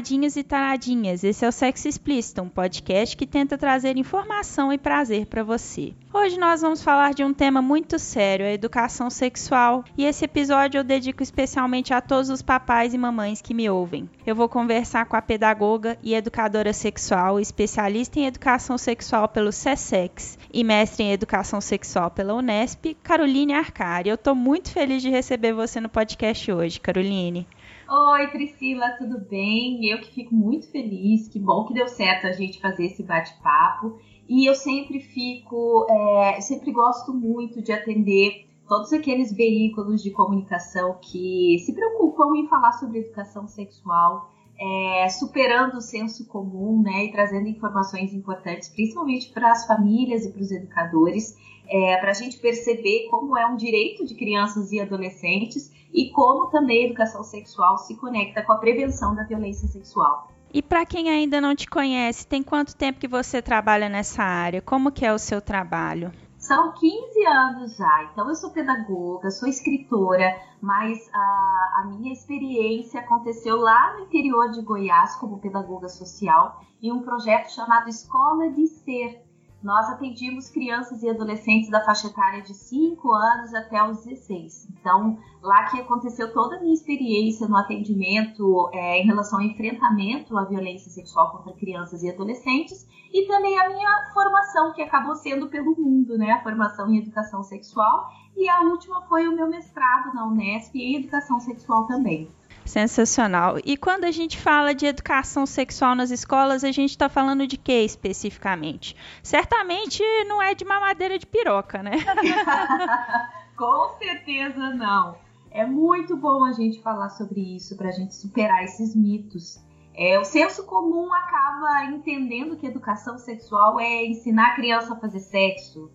Taradinhos e taradinhas. Esse é o Sexo Explícito, um podcast que tenta trazer informação e prazer para você. Hoje nós vamos falar de um tema muito sério, a educação sexual, e esse episódio eu dedico especialmente a todos os papais e mamães que me ouvem. Eu vou conversar com a pedagoga e educadora sexual, especialista em educação sexual pelo SESEX e mestre em educação sexual pela Unesp, Caroline Arcari. Eu estou muito feliz de receber você no podcast hoje, Caroline. Oi, Priscila, tudo bem? Eu que fico muito feliz, que bom que deu certo a gente fazer esse bate-papo. E eu sempre fico, é, sempre gosto muito de atender todos aqueles veículos de comunicação que se preocupam em falar sobre educação sexual, é, superando o senso comum, né, e trazendo informações importantes, principalmente para as famílias e para os educadores, é, para a gente perceber como é um direito de crianças e adolescentes e como também a educação sexual se conecta com a prevenção da violência sexual. E para quem ainda não te conhece, tem quanto tempo que você trabalha nessa área? Como que é o seu trabalho? São 15 anos já, então eu sou pedagoga, sou escritora, mas a, a, minha experiência aconteceu lá no interior de Goiás como pedagoga social em um projeto chamado Escola de Ser, nós atendimos crianças e adolescentes da faixa etária de 5 anos até os 16. Então, lá que aconteceu toda a minha experiência no atendimento é, em relação ao enfrentamento à violência sexual contra crianças e adolescentes e também a minha formação, que acabou sendo pelo mundo, né? A formação em educação sexual. E a última foi o meu mestrado na Unesp em educação sexual também. Sensacional. E quando a gente fala de educação sexual nas escolas, a gente está falando de que especificamente? Certamente não é de mamadeira de piroca, né? Com certeza não. É muito bom a gente falar sobre isso para a gente superar esses mitos. É, o senso comum acaba entendendo que educação sexual é ensinar a criança a fazer sexo,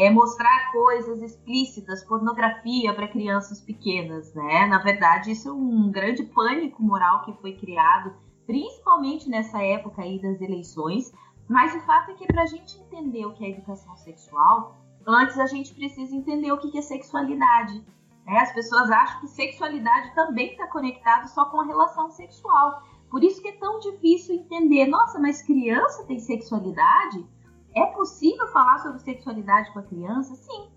é mostrar coisas explícitas, pornografia para crianças pequenas, né? Na verdade, isso é um grande pânico moral que foi criado, principalmente nessa época aí das eleições. Mas o fato é que para a gente entender o que é educação sexual, antes a gente precisa entender o que é sexualidade. Né? As pessoas acham que sexualidade também está conectado só com a relação sexual. Por isso que é tão difícil entender. Nossa, mas criança tem sexualidade? É possível falar sobre sexualidade com a criança? Sim,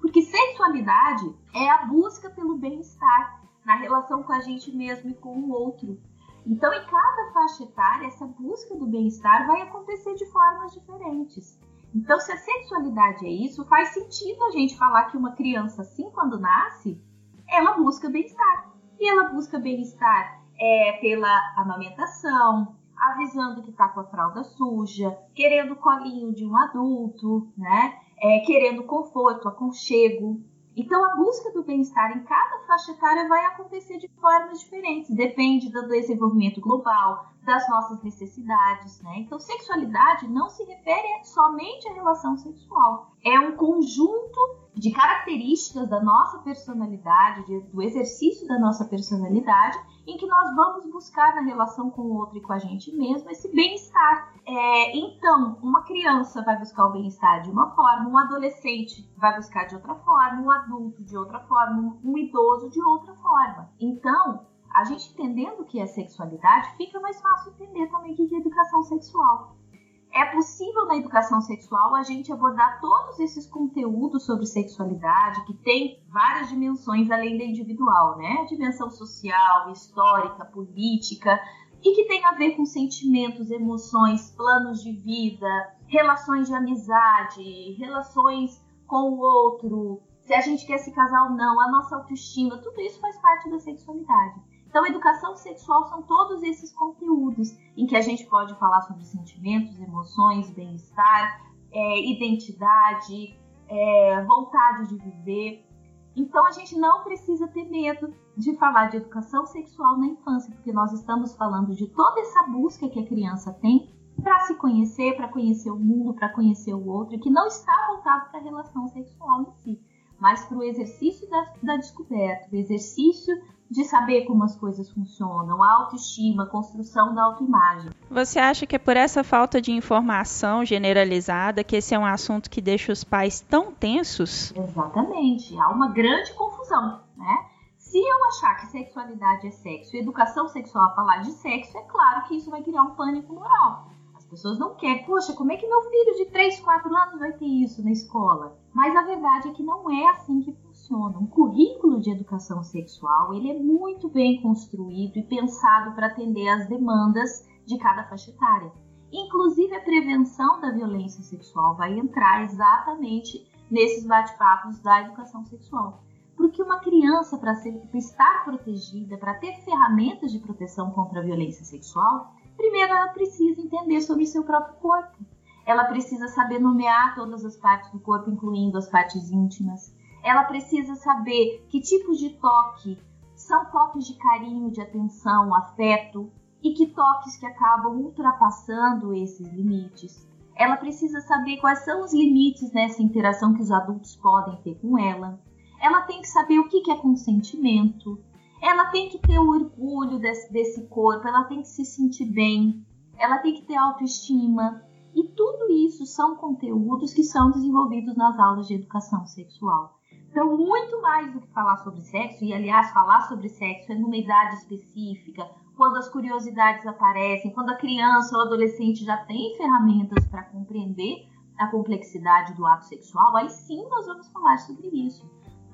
porque sexualidade é a busca pelo bem-estar na relação com a gente mesmo e com o outro. Então, em cada faixa etária, essa busca do bem-estar vai acontecer de formas diferentes. Então, se a sexualidade é isso, faz sentido a gente falar que uma criança, assim, quando nasce, ela busca bem-estar. E ela busca bem-estar é, pela amamentação, avisando que tá com a fralda suja, querendo colinho de um adulto, né? É, querendo conforto, aconchego. Então, a busca do bem-estar em cada faixa etária vai acontecer de formas diferentes, depende do desenvolvimento global, das nossas necessidades, né? Então, sexualidade não se refere somente à relação sexual, é um conjunto de características da nossa personalidade, de, do exercício da nossa personalidade, em que nós vamos buscar na relação com o outro e com a gente mesmo esse bem-estar. É, então, uma criança vai buscar o bem-estar de uma forma, um adolescente vai buscar de outra forma, um adulto de outra forma, um idoso de outra forma. Então, a gente entendendo o que é sexualidade, fica mais fácil entender também o que é educação sexual é possível na educação sexual a gente abordar todos esses conteúdos sobre sexualidade, que tem várias dimensões além da individual, né? A dimensão social, histórica, política, e que tem a ver com sentimentos, emoções, planos de vida, relações de amizade, relações com o outro, se a gente quer se casar ou não, a nossa autoestima, tudo isso faz parte da sexualidade. Então, educação sexual são todos esses conteúdos em que a gente pode falar sobre sentimentos, emoções, bem-estar, é, identidade, é, vontade de viver. Então, a gente não precisa ter medo de falar de educação sexual na infância, porque nós estamos falando de toda essa busca que a criança tem para se conhecer, para conhecer o mundo, para conhecer o outro, que não está voltado para a relação sexual em si, mas para o exercício da, da descoberta, o exercício de saber como as coisas funcionam, a autoestima, a construção da autoimagem. Você acha que é por essa falta de informação generalizada que esse é um assunto que deixa os pais tão tensos? Exatamente. Há uma grande confusão, né? Se eu achar que sexualidade é sexo e educação sexual falar de sexo, é claro que isso vai criar um pânico moral pessoas não querem. Poxa, como é que meu filho de 3, 4 anos vai ter isso na escola? Mas a verdade é que não é assim que funciona. Um currículo de educação sexual ele é muito bem construído e pensado para atender às demandas de cada faixa etária. Inclusive a prevenção da violência sexual vai entrar exatamente nesses bate-papos da educação sexual. Porque uma criança, para estar protegida, para ter ferramentas de proteção contra a violência sexual, Primeiro, ela precisa entender sobre seu próprio corpo. Ela precisa saber nomear todas as partes do corpo, incluindo as partes íntimas. Ela precisa saber que tipos de toque são toques de carinho, de atenção, afeto e que toques que acabam ultrapassando esses limites. Ela precisa saber quais são os limites nessa interação que os adultos podem ter com ela. Ela tem que saber o que é consentimento, ela tem que ter o orgulho desse, desse corpo, ela tem que se sentir bem, ela tem que ter autoestima. E tudo isso são conteúdos que são desenvolvidos nas aulas de educação sexual. Então, muito mais do que falar sobre sexo, e aliás, falar sobre sexo é numa idade específica, quando as curiosidades aparecem, quando a criança ou adolescente já tem ferramentas para compreender a complexidade do ato sexual, aí sim nós vamos falar sobre isso.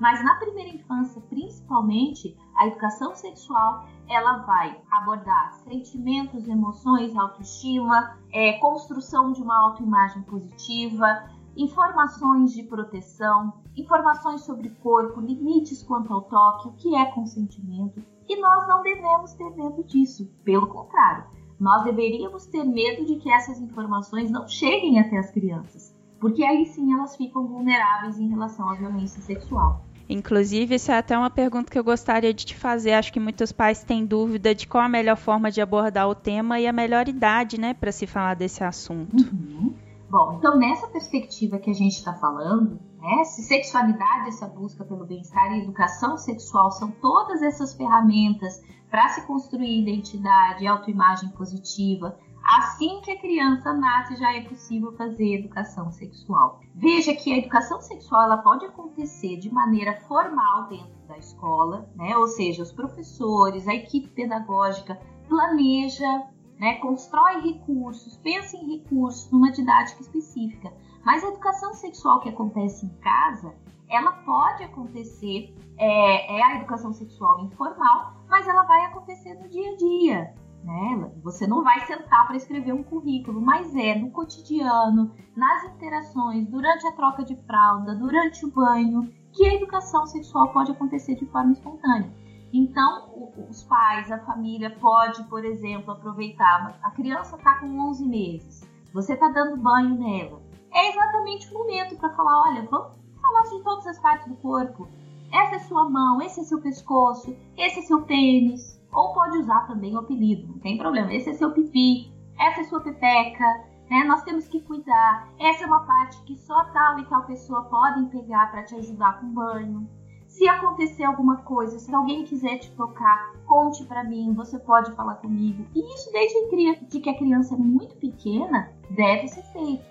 Mas na primeira infância, principalmente, a educação sexual ela vai abordar sentimentos, emoções, autoestima, é, construção de uma autoimagem positiva, informações de proteção, informações sobre corpo, limites quanto ao toque, o que é consentimento. E nós não devemos ter medo disso, pelo contrário, nós deveríamos ter medo de que essas informações não cheguem até as crianças, porque aí sim elas ficam vulneráveis em relação à violência sexual. Inclusive, isso é até uma pergunta que eu gostaria de te fazer. Acho que muitos pais têm dúvida de qual a melhor forma de abordar o tema e a melhor idade, né, para se falar desse assunto. Uhum. Bom, então nessa perspectiva que a gente está falando, né, se sexualidade, essa busca pelo bem-estar e educação sexual são todas essas ferramentas para se construir identidade, autoimagem positiva, Assim que a criança nasce, já é possível fazer educação sexual. Veja que a educação sexual ela pode acontecer de maneira formal dentro da escola, né? ou seja, os professores, a equipe pedagógica planeja, né? constrói recursos, pensa em recursos numa didática específica. Mas a educação sexual que acontece em casa, ela pode acontecer, é, é a educação sexual informal, mas ela vai acontecer no dia a dia. Né? Você não vai sentar para escrever um currículo, mas é no cotidiano, nas interações, durante a troca de fralda, durante o banho, que a educação sexual pode acontecer de forma espontânea. Então, os pais, a família pode, por exemplo, aproveitar. A criança está com 11 meses, você está dando banho nela. É exatamente o momento para falar: olha, vamos falar de todas as partes do corpo. Essa é sua mão, esse é seu pescoço, esse é seu pênis, ou pode usar também o apelido, não tem problema. Esse é seu pipi, essa é sua pepeca, né? Nós temos que cuidar. Essa é uma parte que só tal e tal pessoa podem pegar para te ajudar com banho. Se acontecer alguma coisa, se alguém quiser te tocar, conte para mim, você pode falar comigo. E isso desde que a criança é muito pequena, deve ser feito.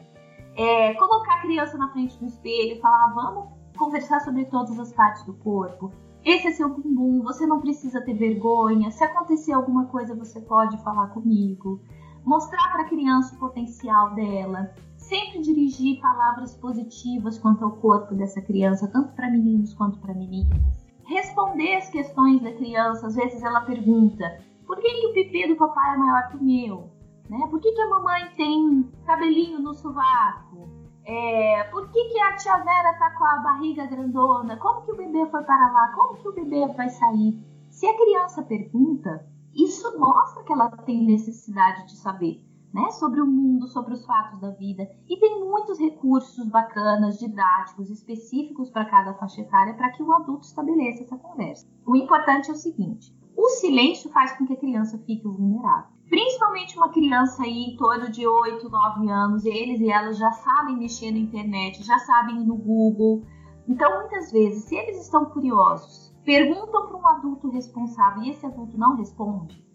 É, colocar a criança na frente do espelho falar, vamos conversar sobre todas as partes do corpo. Esse é seu bumbum, você não precisa ter vergonha. Se acontecer alguma coisa, você pode falar comigo. Mostrar para a criança o potencial dela. Sempre dirigir palavras positivas quanto ao corpo dessa criança, tanto para meninos quanto para meninas. Responder as questões da criança. Às vezes ela pergunta: por que, que o pipi do papai é maior que o meu? Né? Por que, que a mamãe tem cabelinho no sovaco? É, por que, que a tia Vera tá com a barriga grandona? Como que o bebê foi para lá? Como que o bebê vai sair? Se a criança pergunta, isso mostra que ela tem necessidade de saber, né? Sobre o mundo, sobre os fatos da vida. E tem muitos recursos bacanas, didáticos, específicos para cada faixa etária para que o adulto estabeleça essa conversa. O importante é o seguinte: o silêncio faz com que a criança fique vulnerável. Principalmente uma criança aí em torno de 8, 9 anos, eles e elas já sabem mexer na internet, já sabem ir no Google. Então, muitas vezes, se eles estão curiosos, perguntam para um adulto responsável e esse adulto não responde,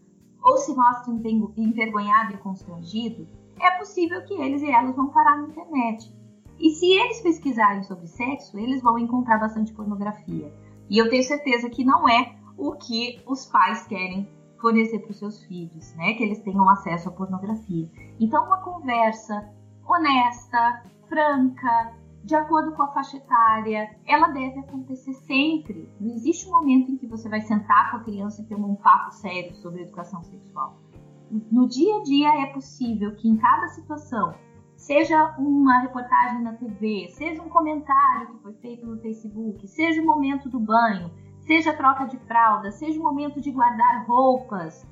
ou se mostra envergonhado e constrangido, é possível que eles e elas vão parar na internet. E se eles pesquisarem sobre sexo, eles vão encontrar bastante pornografia. E eu tenho certeza que não é o que os pais querem fornecer para os seus filhos, né? Que eles tenham acesso à pornografia. Então, uma conversa honesta, franca, de acordo com a faixa etária, ela deve acontecer sempre. Não existe um momento em que você vai sentar com a criança e ter um papo sério sobre educação sexual. No dia a dia é possível que em cada situação, seja uma reportagem na TV, seja um comentário que foi feito no Facebook, seja o momento do banho, seja troca de fralda, seja o momento de guardar roupas.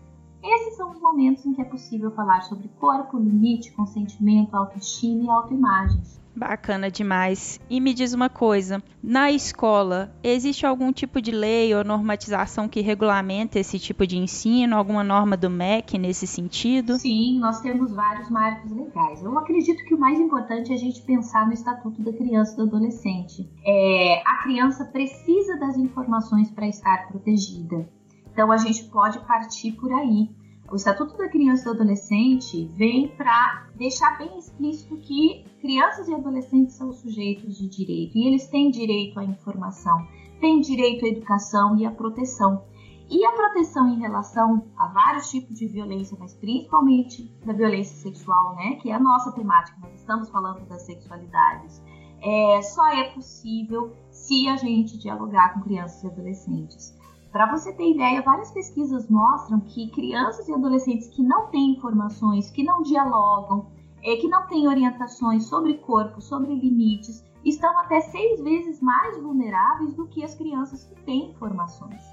Esses são os momentos em que é possível falar sobre corpo, limite, consentimento, autoestima e autoimagem. Bacana demais. E me diz uma coisa: na escola, existe algum tipo de lei ou normatização que regulamenta esse tipo de ensino? Alguma norma do MEC nesse sentido? Sim, nós temos vários marcos legais. Eu acredito que o mais importante é a gente pensar no Estatuto da Criança e do Adolescente. É, a criança precisa das informações para estar protegida. Então a gente pode partir por aí. O Estatuto da Criança e do Adolescente vem para deixar bem explícito que crianças e adolescentes são sujeitos de direito e eles têm direito à informação, têm direito à educação e à proteção. E a proteção em relação a vários tipos de violência, mas principalmente da violência sexual, né, que é a nossa temática, nós estamos falando das sexualidades, é, só é possível se a gente dialogar com crianças e adolescentes. Para você ter ideia, várias pesquisas mostram que crianças e adolescentes que não têm informações, que não dialogam, é, que não têm orientações sobre corpo, sobre limites, estão até seis vezes mais vulneráveis do que as crianças que têm informações.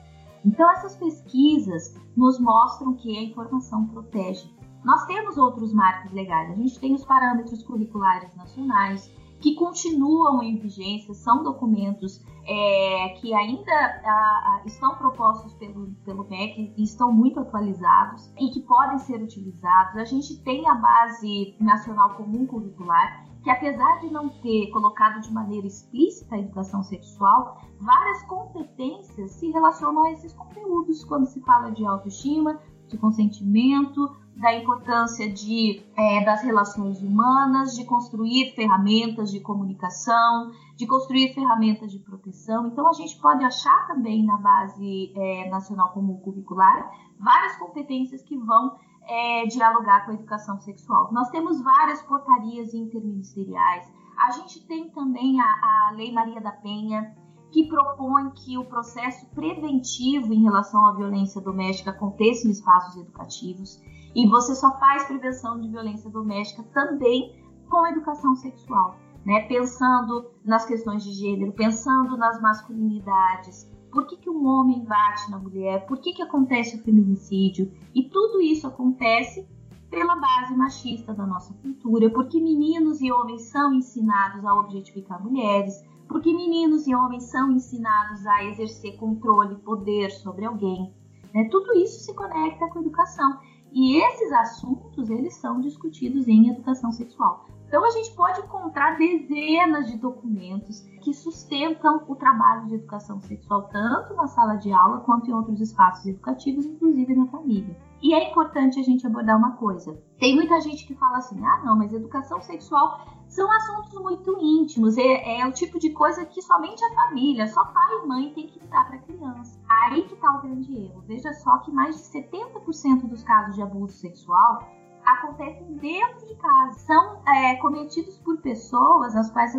Então, essas pesquisas nos mostram que a informação protege. Nós temos outros marcos legais, a gente tem os parâmetros curriculares nacionais, que continuam em vigência, são documentos é, que ainda a, a, estão propostos pelo, pelo MEC e estão muito atualizados e que podem ser utilizados. A gente tem a Base Nacional Comum Curricular, que apesar de não ter colocado de maneira explícita a educação sexual, várias competências se relacionam a esses conteúdos quando se fala de autoestima, de consentimento, da importância de, é, das relações humanas, de construir ferramentas de comunicação, de construir ferramentas de proteção. Então, a gente pode achar também na base é, nacional comum curricular várias competências que vão é, dialogar com a educação sexual. Nós temos várias portarias interministeriais. A gente tem também a, a Lei Maria da Penha, que propõe que o processo preventivo em relação à violência doméstica aconteça em espaços educativos. E você só faz prevenção de violência doméstica também com educação sexual, né? Pensando nas questões de gênero, pensando nas masculinidades. Por que, que um homem bate na mulher? Por que, que acontece o feminicídio? E tudo isso acontece pela base machista da nossa cultura, porque meninos e homens são ensinados a objetificar mulheres, porque meninos e homens são ensinados a exercer controle, poder sobre alguém. Né? Tudo isso se conecta com a educação. E esses assuntos, eles são discutidos em educação sexual. Então a gente pode encontrar dezenas de documentos que sustentam o trabalho de educação sexual tanto na sala de aula quanto em outros espaços educativos, inclusive na família. E é importante a gente abordar uma coisa. Tem muita gente que fala assim: "Ah, não, mas educação sexual são assuntos muito íntimos, é, é, o tipo de coisa que somente a família, só pai e mãe tem que dar para a criança. Aí que está o grande erro. Veja só que mais de 70% dos casos de abuso sexual acontecem dentro de casa. São é, cometidos por pessoas nas quais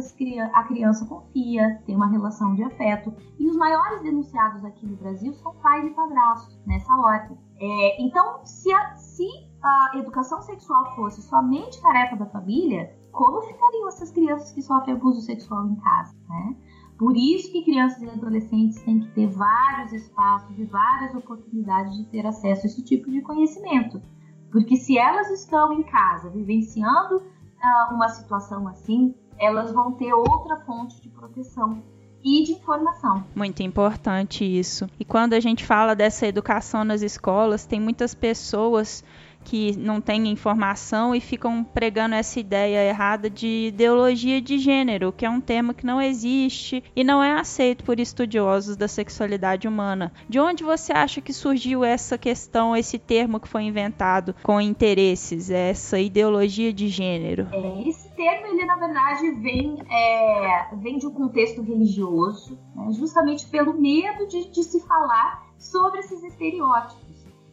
a criança confia, tem uma relação de afeto. E os maiores denunciados aqui no Brasil são pais e padrastos, nessa ordem. É, então, se a, se a educação sexual fosse somente tarefa da família, como ficariam essas crianças que sofrem abuso sexual em casa, né? Por isso que crianças e adolescentes têm que ter vários espaços e várias oportunidades de ter acesso a esse tipo de conhecimento. Porque se elas estão em casa vivenciando uh, uma situação assim, elas vão ter outra fonte de proteção e de informação. Muito importante isso. E quando a gente fala dessa educação nas escolas, tem muitas pessoas que não têm informação e ficam pregando essa ideia errada de ideologia de gênero, que é um termo que não existe e não é aceito por estudiosos da sexualidade humana. De onde você acha que surgiu essa questão, esse termo que foi inventado com interesses, essa ideologia de gênero? É, esse termo, ele na verdade vem, é, vem de um contexto religioso, né, justamente pelo medo de, de se falar sobre esses estereótipos.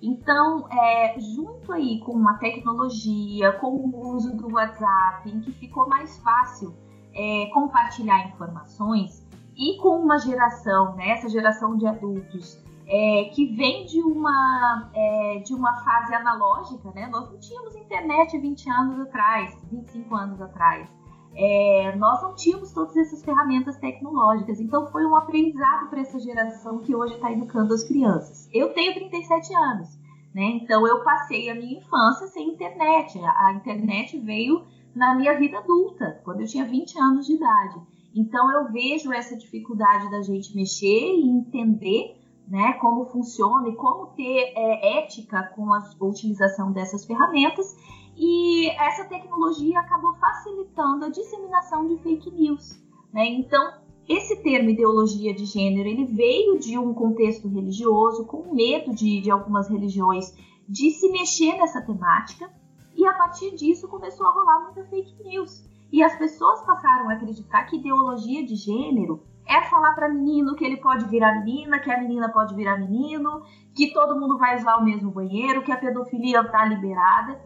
Então, é, junto aí com a tecnologia, com o uso do WhatsApp, em que ficou mais fácil é, compartilhar informações, e com uma geração, né, essa geração de adultos, é, que vem de uma, é, de uma fase analógica, né? Nós não tínhamos internet 20 anos atrás, 25 anos atrás. É, nós não tínhamos todas essas ferramentas tecnológicas. Então foi um aprendizado para essa geração que hoje está educando as crianças. Eu tenho 37 anos, né? Então eu passei a minha infância sem internet. A, internet veio na minha vida adulta, quando eu tinha 20 anos de idade. Então eu vejo essa dificuldade da gente mexer e entender né, como funciona e como ter é, ética com a utilização dessas ferramentas e essa tecnologia acabou facilitando a disseminação de fake news. Né? Então, esse termo ideologia de gênero ele veio de um contexto religioso, com medo de, de algumas religiões de se mexer nessa temática, e a partir disso começou a rolar muita fake news. E as pessoas passaram a acreditar que ideologia de gênero é falar para menino que ele pode virar menina, que a menina pode virar menino, que todo mundo vai usar o mesmo banheiro, que a pedofilia está liberada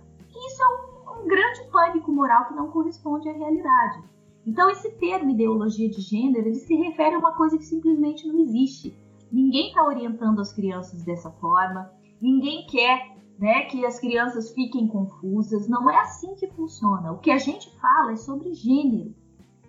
isso é um, um grande pânico moral que não corresponde à realidade. Então, esse termo ideologia de gênero ele se refere a uma coisa que simplesmente não existe. Ninguém está orientando as crianças dessa forma, ninguém quer né, que as crianças fiquem confusas. Não é assim que funciona. O que a gente fala é sobre gênero.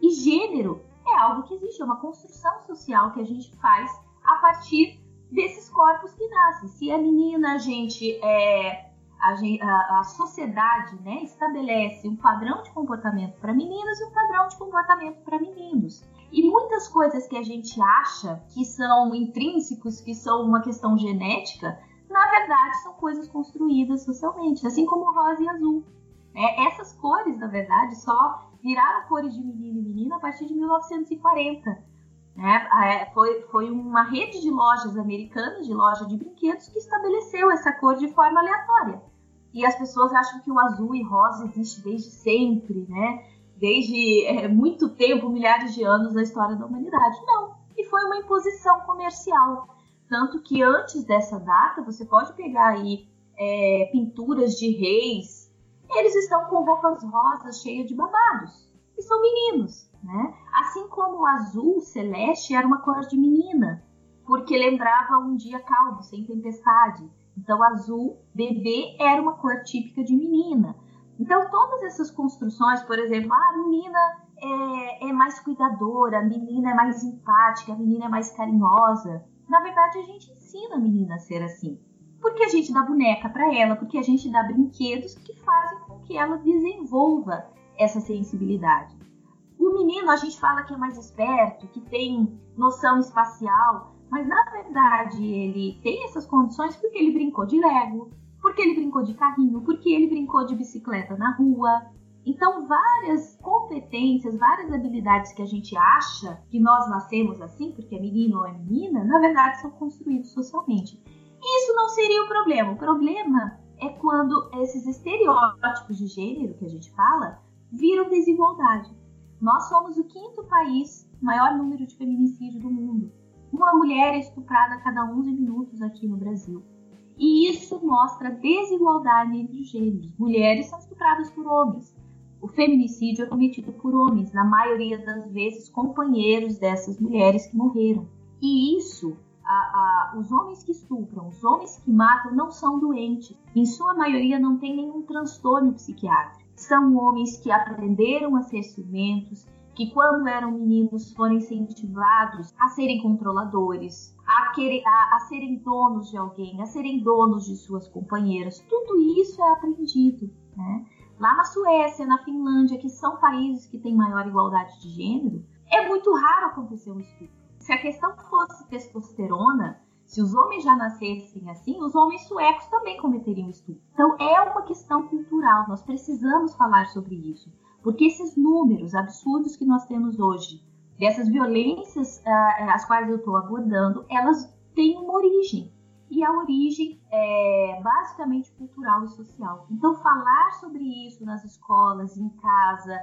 E gênero é algo que existe, é uma construção social que a gente faz a partir desses corpos que nascem. Se a menina, a gente é, a, a, sociedade né, estabelece um padrão de comportamento para meninas e um padrão de comportamento para meninos. E muitas coisas que a gente acha que são intrínsecos, que são uma questão genética, na verdade são coisas construídas socialmente, assim como rosa e azul. É, essas cores, na verdade, só viraram cores de menino e menina a partir de 1940. Né? É, foi, foi uma rede de lojas americanas, de loja de brinquedos, que estabeleceu essa cor de forma aleatória. E as pessoas acham que o azul e rosa existe desde sempre, né? Desde é, muito tempo, milhares de anos na história da humanidade. Não. E foi uma imposição comercial. Tanto que antes dessa data, você pode pegar aí é, pinturas de reis, eles estão com roupas rosas cheias de babados. E são meninos, né? Assim como o azul celeste era uma cor de menina, porque lembrava um dia calmo, sem tempestade. Então, azul bebê era uma cor típica de menina. Então, todas essas construções, por exemplo, ah, a menina é, é mais cuidadora, a menina é mais empática, a menina é mais carinhosa. Na verdade, a gente ensina a menina a ser assim. Porque a gente dá boneca para ela, porque a gente dá brinquedos que fazem com que ela desenvolva essa sensibilidade. O menino, a gente fala que é mais esperto, que tem noção espacial, mas na verdade ele tem essas condições porque ele brincou de Lego, porque ele brincou de carrinho, porque ele brincou de bicicleta na rua. Então, várias competências, várias habilidades que a gente acha que nós nascemos assim, porque é menino ou é menina, na verdade são construídos socialmente. Isso não seria o problema. O problema é quando esses estereótipos de gênero que a gente fala viram desigualdade. Nós somos o quinto país maior número de feminicídio do mundo. Uma mulher é estuprada a cada 11 minutos aqui no Brasil. E isso mostra desigualdade entre os gêneros. Mulheres são estupradas por homens. O feminicídio é cometido por homens, na maioria das vezes companheiros dessas mulheres que morreram. E isso, a, a, os homens que estupram, os homens que matam não são doentes. Em sua maioria não tem nenhum transtorno psiquiátrico. São homens que aprenderam a ser ciumentos, que quando eram meninos foram incentivados a serem controladores, a, querer, a, a, serem donos de alguém, a serem donos de suas companheiras. Tudo isso é aprendido. Né? Lá na Suécia, na Finlândia, que são países que têm maior igualdade de gênero, é muito raro acontecer um estupro. Se a questão fosse testosterona, Se os homens já nascessem assim, os homens suecos também cometeriam estupro. Então é uma questão cultural, nós precisamos falar sobre isso. Porque esses números absurdos que nós temos hoje, dessas violências uh, as quais eu estou abordando, elas têm uma origem. E a origem é basicamente cultural e social. Então, falar sobre isso nas escolas, em casa,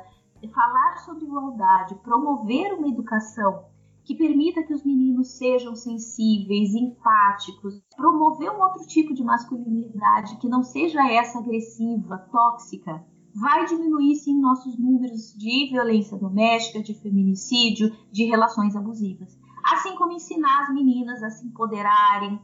falar sobre igualdade, promover uma educação que permita que os meninos sejam sensíveis, empáticos, promover um outro tipo de masculinidade que não seja essa agressiva, tóxica, vai diminuir sim nossos números de violência doméstica, de feminicídio, de relações abusivas. Assim como ensinar as meninas a se empoderarem,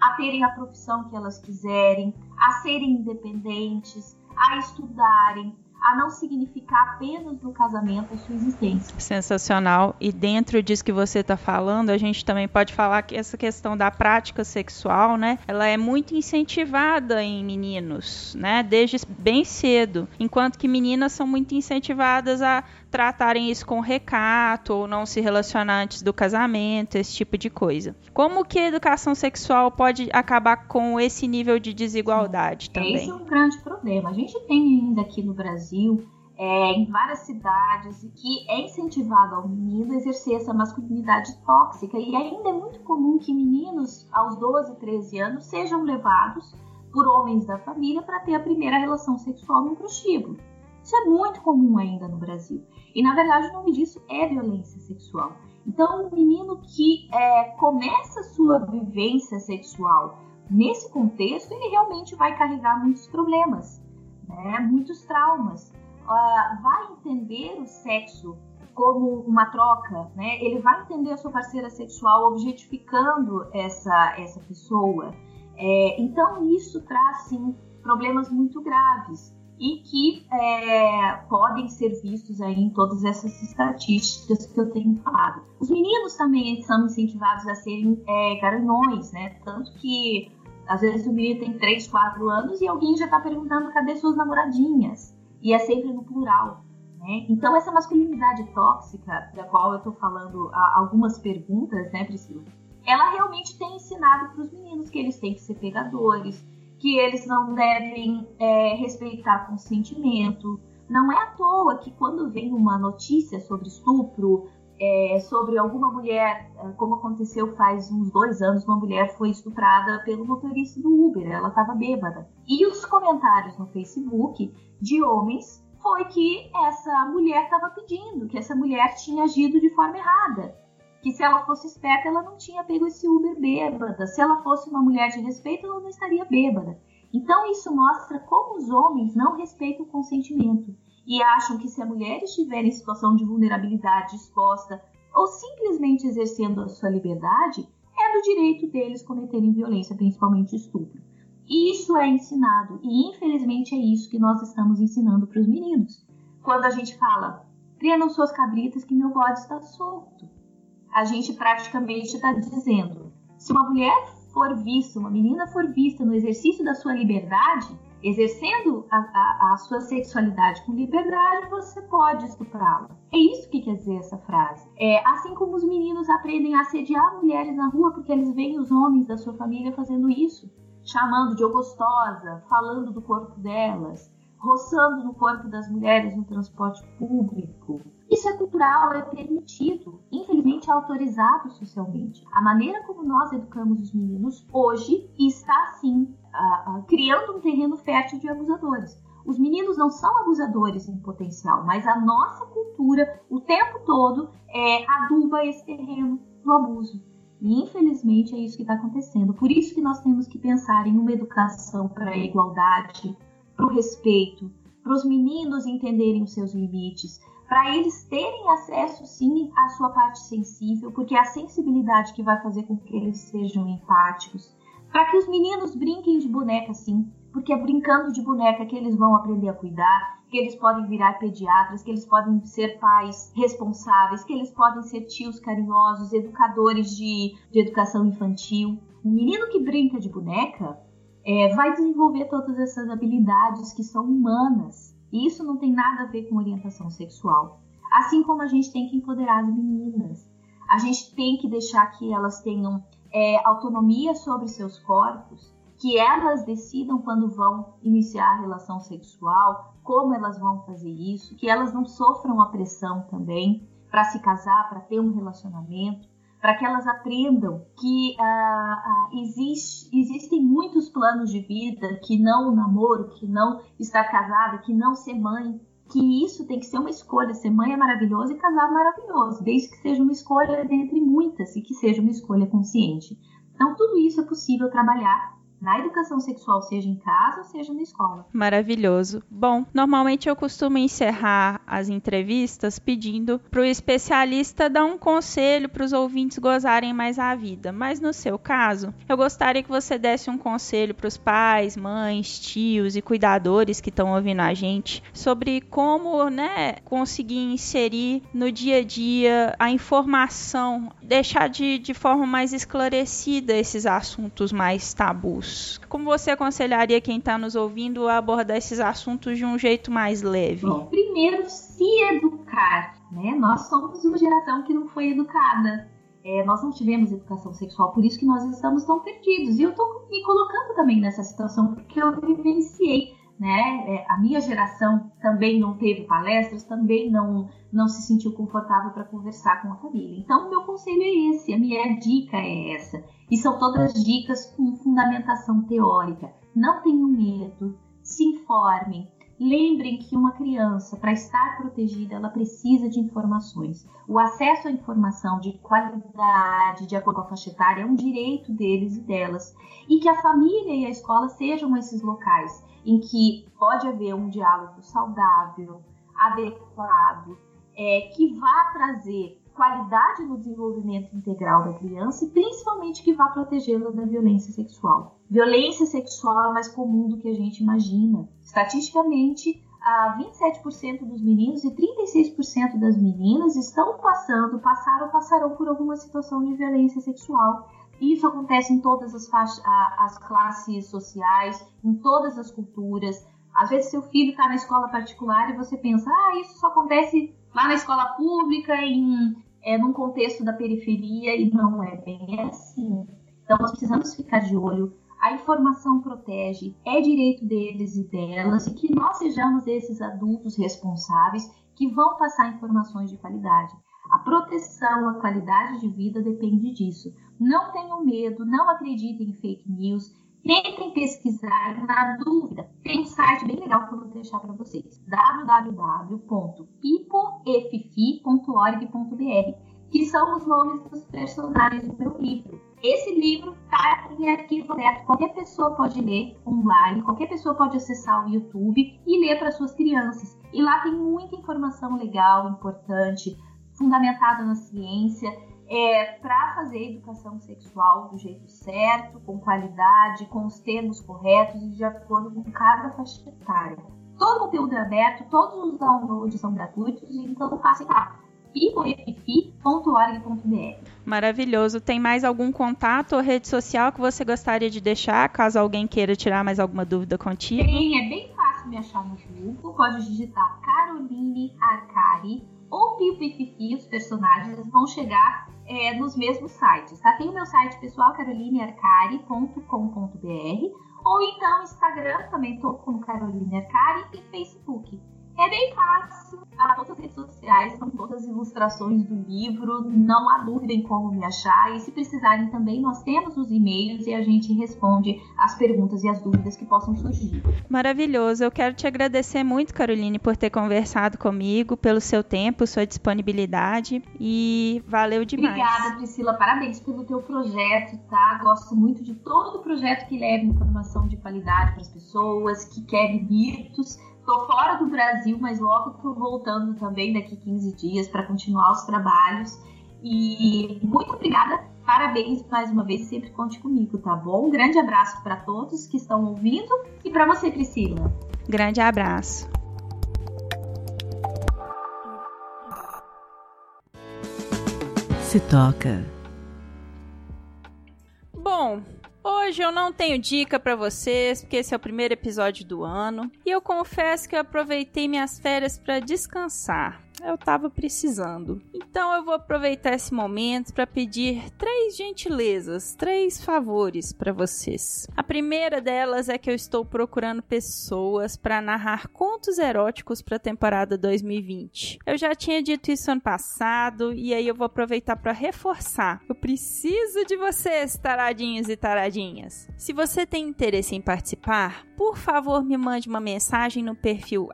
a terem a profissão que elas quiserem, a serem independentes, a estudarem, a não significar apenas no casamento a sua existência. Sensacional. E dentro disso que você está falando, a gente também pode falar que essa questão da prática sexual, né, ela é muito incentivada em meninos, né, desde bem cedo, enquanto que meninas são muito incentivadas a tratarem isso com recato ou não se relacionar antes do casamento, esse tipo de coisa. Como que a educação sexual pode acabar com esse nível de desigualdade também? Esse é um grande problema. A gente tem ainda aqui no Brasil é, em várias cidades que é incentivado ao menino a exercer essa masculinidade tóxica e ainda é muito comum que meninos aos 12, 13 anos sejam levados por homens da família para ter a primeira relação sexual no prostíbulo. Isso é muito comum ainda no Brasil. E na verdade o nome disso é violência sexual. Então, um menino que é, começa sua vivência sexual nesse contexto, ele realmente vai carregar muitos problemas, né? muitos traumas. Uh, vai entender o sexo como uma troca, né? Ele vai entender a sua parceira sexual objetificando essa, essa pessoa. É, então, isso traz, sim, problemas muito graves e que é, podem ser vistos aí em todas essas estatísticas que eu tenho falado. Os meninos também são incentivados a serem é, garanhões, né? Tanto que às vezes o menino tem 3, 4 anos e alguém já está perguntando cadê suas namoradinhas? E é sempre no plural. Né? Então, essa masculinidade tóxica, da qual eu estou falando algumas perguntas, né, Priscila? Ela realmente tem ensinado para os meninos que eles têm que ser pegadores, que eles não devem é, respeitar consentimento. Não é à toa que quando vem uma notícia sobre estupro, é, sobre alguma mulher, é, como aconteceu faz uns dois anos, uma mulher foi estuprada pelo motorista do Uber, ela estava bêbada. E os comentários no Facebook de homens foi que essa mulher estava pedindo, que essa mulher tinha agido de forma errada que se ela fosse esperta, ela não tinha pego esse Uber bêbada. Se ela fosse uma mulher de respeito, ela não estaria bêbada. Então isso mostra como os homens não respeitam o consentimento e acham que se a mulher estiver em situação de vulnerabilidade exposta ou simplesmente exercendo a sua liberdade, é do direito deles cometerem violência, principalmente estupro. Isso é ensinado e infelizmente é isso que nós estamos ensinando para os meninos. Quando a gente fala, prendam suas cabritas que meu bode está solto a gente praticamente está dizendo: se uma mulher for vista, uma menina for vista no exercício da sua liberdade, exercendo a, a, a sua sexualidade com liberdade, você pode estuprá-la. É isso que quer dizer essa frase. É, assim como os meninos aprendem a assediar mulheres na rua porque eles veem os homens da sua família fazendo isso, chamando de gostosa, falando do corpo delas, roçando no corpo das mulheres no transporte público, isso é cultural, é permitido, infelizmente é autorizado socialmente. A maneira como nós educamos os meninos hoje está, sim, uh, uh, criando um terreno fértil de abusadores. Os meninos não são abusadores em potencial, mas a nossa cultura, o tempo todo, é, aduba esse terreno do abuso. E infelizmente é isso que está acontecendo. Por isso que nós temos que pensar em uma educação para a igualdade, para o respeito, para os meninos entenderem os seus limites, para eles terem acesso sim à sua parte sensível, porque é a sensibilidade que vai fazer com que eles sejam empáticos, para que os meninos brinquem de boneca sim, porque é brincando de boneca que eles vão aprender a cuidar, que eles podem virar pediatras, que eles podem ser pais responsáveis, que eles podem ser tios carinhosos, educadores de, de educação infantil. Um menino que brinca de boneca é, vai desenvolver todas essas habilidades que são humanas e isso não tem nada a ver com orientação sexual. Assim como a gente tem que empoderar as meninas, a gente tem que deixar que elas tenham é, autonomia sobre seus corpos, que elas decidam quando vão iniciar a relação sexual, como elas vão fazer isso, que elas não sofram a pressão também para se casar, para ter um relacionamento, para que elas aprendam que ah, ah, existe, existem muitos planos de vida, que não o namoro, que não estar casada, que não ser mãe, que isso tem que ser uma escolha. Ser mãe é maravilhoso e casar é maravilhoso, desde que seja uma escolha dentre muitas e que seja uma escolha consciente. Então, tudo isso é possível trabalhar na educação sexual, seja em casa ou seja na escola. Maravilhoso. Bom, normalmente eu costumo encerrar as entrevistas pedindo para o especialista dar um conselho para os ouvintes gozarem mais a vida. Mas no seu caso, eu gostaria que você desse um conselho para os pais, mães, tios e cuidadores que estão ouvindo a gente sobre como, né, conseguir inserir no dia a dia a informação, deixar de, de forma mais esclarecida esses assuntos mais tabus. Como você aconselharia quem está nos ouvindo a abordar esses assuntos de um jeito mais leve? Bom, primeiro, se educar. Né? Nós somos uma geração que não foi educada. É, nós não tivemos educação sexual, por isso que nós estamos tão perdidos. E eu estou me colocando também nessa situação, porque eu vivenciei né? É, a minha geração também não teve palestras, também não, não se sentiu confortável para conversar com a família. Então, o meu conselho é esse, a minha dica é essa. E são todas dicas com fundamentação teórica. Não tenham medo, se informem. Lembrem que uma criança, para estar protegida, ela precisa de informações. O acesso à informação de qualidade, de acordo com a faixa etária, é um direito deles e delas. E que a família e a escola sejam esses locais em que pode haver um diálogo saudável, adequado, é, que vá trazer qualidade no desenvolvimento integral da criança e principalmente que vá protegê-la da violência sexual. Violência sexual é mais comum do que a gente imagina. Estatisticamente, a 27% dos meninos e 36% das meninas estão passando, passaram ou passarão por alguma situação de violência sexual. Isso acontece em todas as, as classes sociais, em todas as culturas. Às vezes seu filho está na escola particular e você pensa, ah, isso só acontece lá na escola pública, em, é, num contexto da periferia, e não é bem assim. Então nós precisamos ficar de olho. A informação protege, é direito deles e delas, e que nós sejamos esses adultos responsáveis que vão passar informações de qualidade. A proteção, a qualidade de vida depende disso. Não tenham medo, não acreditem em fake news. Tentem pesquisar na dúvida. Tem um site bem legal que eu vou deixar para vocês: www.pipoeffi.org.br, que são os nomes dos personagens do meu livro. Esse livro está em arquivo aberto, qualquer pessoa pode ler online, qualquer pessoa pode acessar o YouTube e ler para suas crianças. E lá tem muita informação legal, importante, fundamentada na ciência é, para fazer educação sexual do jeito certo, com qualidade, com os termos corretos e de acordo com cada faixa etária. Todo o conteúdo é aberto, todos os downloads são gratuitos, então passem lá pipoefifi.org.br. Maravilhoso. Tem mais algum contato ou rede social que você gostaria de deixar, caso alguém queira tirar mais alguma dúvida contigo? Tem, é bem fácil me achar no Google. Pode digitar Caroline Arcari ou Pio Pipipi, os personagens vão chegar é, nos mesmos sites, tá? Tem o meu site pessoal, carolinearcari.com.br, ou então Instagram, também tô com Caroline Arcari, e Facebook. É bem fácil, a todas as redes sociais, são todas as ilustrações do livro, não há dúvida em como me achar. E se precisarem também, nós temos os e-mails e a gente responde as perguntas e as dúvidas que possam surgir. Maravilhoso. Eu quero te agradecer muito, Caroline, por ter conversado comigo, pelo seu tempo, sua disponibilidade e valeu demais. Obrigada, Priscila. Parabéns pelo teu projeto, tá? Gosto muito de todo projeto que leva informação de qualidade para as pessoas, que querem mitos Tô fora do Brasil, mas logo tô voltando também daqui 15 dias para continuar os trabalhos. E muito obrigada, parabéns mais uma vez, sempre conte comigo, tá bom? Um grande abraço para todos que estão ouvindo e para você, Priscila. Grande abraço. Se toca. Bom, Hoje eu não tenho dica para vocês, porque esse é o primeiro episódio do ano, e eu confesso que eu aproveitei minhas férias para descansar. Eu tava precisando. Então eu vou aproveitar esse momento para pedir três gentilezas, três favores para vocês. A primeira delas é que eu estou procurando pessoas para narrar contos eróticos para a temporada 2020. Eu já tinha dito isso ano passado e aí eu vou aproveitar para reforçar. Eu preciso de vocês, taradinhos e taradinhas. Se você tem interesse em participar, por favor me mande uma mensagem no perfil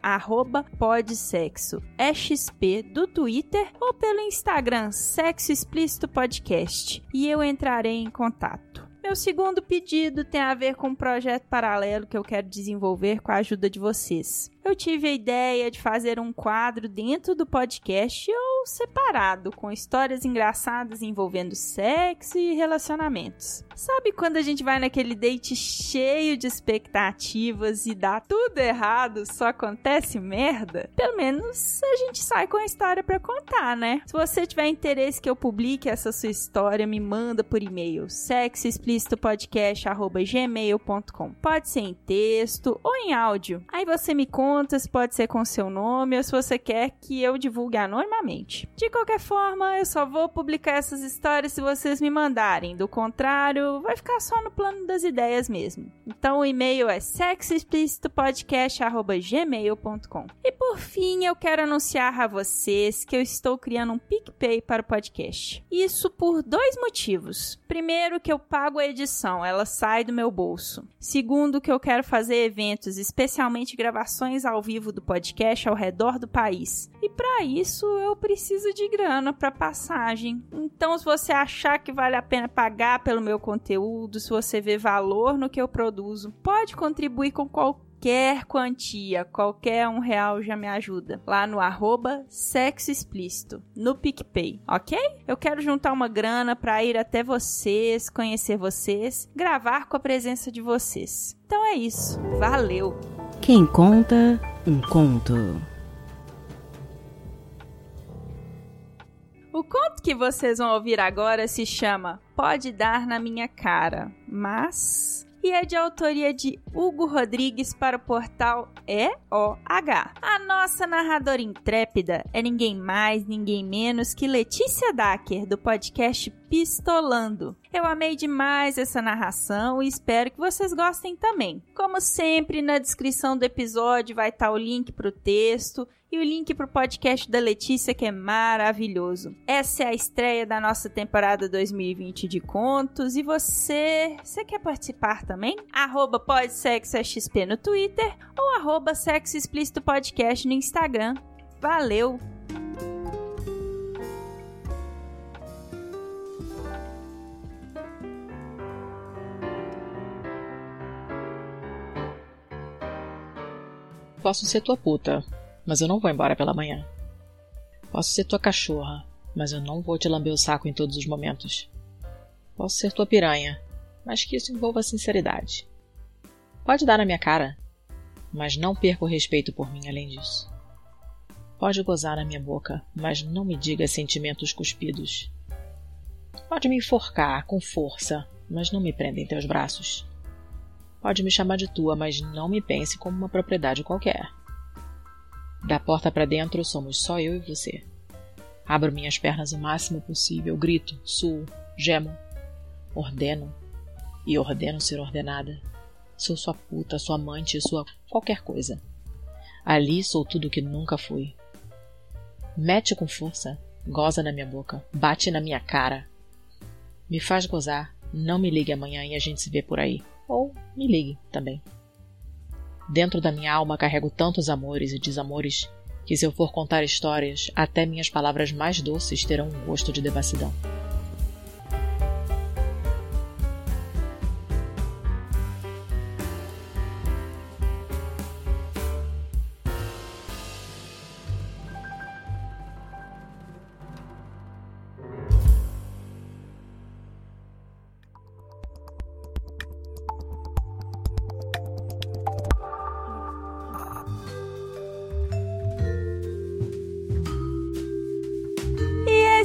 podsexoexp do Twitter ou pelo Instagram Sexo Explícito Podcast e eu entrarei em contato. Meu segundo pedido tem a ver com um projeto paralelo que eu quero desenvolver com a ajuda de vocês eu tive a ideia de fazer um quadro dentro do podcast ou separado, com histórias engraçadas envolvendo sexo e relacionamentos. Sabe quando a gente vai naquele date cheio de expectativas e dá tudo errado, só acontece merda? Pelo menos a gente sai com a história para contar, né? Se você tiver interesse que eu publique essa sua história, me manda por e-mail sexoexplicitopodcast@gmail.com. Pode ser em texto ou em áudio. Aí você me conta contas, pode ser com seu nome ou se você quer que eu divulgue anonimamente. De qualquer forma, eu só vou publicar essas histórias se vocês me mandarem, do contrário, vai ficar só no plano das ideias mesmo. Então o e-mail é sexoexplicitopodcast@gmail.com. E por fim, eu quero anunciar a vocês que eu estou criando um PicPay para o podcast. Isso por dois motivos. Primeiro, que eu pago a edição, ela sai do meu bolso. Segundo, que eu quero fazer eventos, especialmente gravações ao vivo do podcast ao redor do país. E para isso eu preciso de grana para passagem. Então, se você achar que vale a pena pagar pelo meu conteúdo, se você vê valor no que eu produzo, pode contribuir com qualquer qualquer quantia, qualquer um real já me ajuda. Lá no arroba sexo explícito, no PicPay, ok? Eu quero juntar uma grana para ir até vocês, conhecer vocês, gravar com a presença de vocês. Então é isso. Valeu! Quem conta um conto. O conto que vocês vão ouvir agora se chama Pode Dar na Minha Cara, mas e é de autoria de Hugo Rodrigues para o portal EOH. A nossa narradora intrépida é ninguém mais, ninguém menos que Letícia Dacker, do podcast Pistolando. Eu amei demais essa narração e espero que vocês gostem também. Como sempre, na descrição do episódio vai estar o link para o texto e o link para o podcast da Letícia, que é maravilhoso. Essa é a estreia da nossa temporada 2020 de contos. E você, você quer participar também? Arroba podsexoxp no Twitter ou arroba sexo explícito podcast no Instagram. Valeu! Posso ser tua puta, mas eu não vou embora pela manhã. Posso ser tua cachorra, mas eu não vou te lamber o saco em todos os momentos. Posso ser tua piranha, mas que isso envolva sinceridade. Pode dar na minha cara, mas não perca o respeito por mim além disso. Pode gozar na minha boca, mas não me diga sentimentos cuspidos. Pode me enforcar com força, mas não me prenda em teus braços. Pode me chamar de tua, mas não me pense como uma propriedade qualquer. Da porta para dentro somos só eu e você. Abro minhas pernas o máximo possível, grito, suo, gemo, ordeno e ordeno ser ordenada. Sou sua puta, sua amante, sua qualquer coisa. Ali sou tudo que nunca fui. Mete com força, goza na minha boca, bate na minha cara. Me faz gozar, não me ligue amanhã e a gente se vê por aí. Ou me ligue também. Dentro da minha alma carrego tantos amores e desamores que, se eu for contar histórias, até minhas palavras mais doces terão um gosto de devassidão.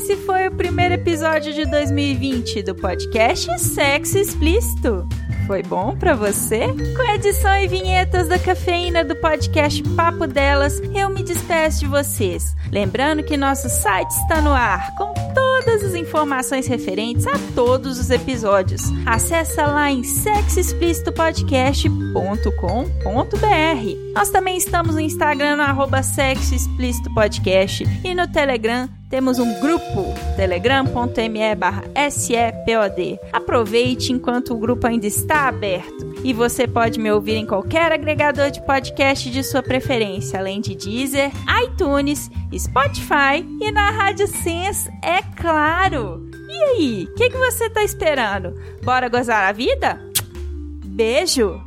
Esse foi o primeiro episódio de 2020 do podcast Sexo Explícito. Foi bom para você? Com edição e vinhetas da cafeína do podcast Papo Delas, eu me despeço de vocês. Lembrando que nosso site está no ar, com todas as informações referentes a todos os episódios. Acesse lá em sexoexplicitopodcast.com.br. Nós também estamos no Instagram no arroba Podcast e no Telegram temos um grupo, telegram.me barra SEPOD. Aproveite enquanto o grupo ainda está aberto. E você pode me ouvir em qualquer agregador de podcast de sua preferência, além de Deezer, iTunes, Spotify e na Rádio Sense, é claro! E aí, o que, que você está esperando? Bora gozar a vida? Beijo!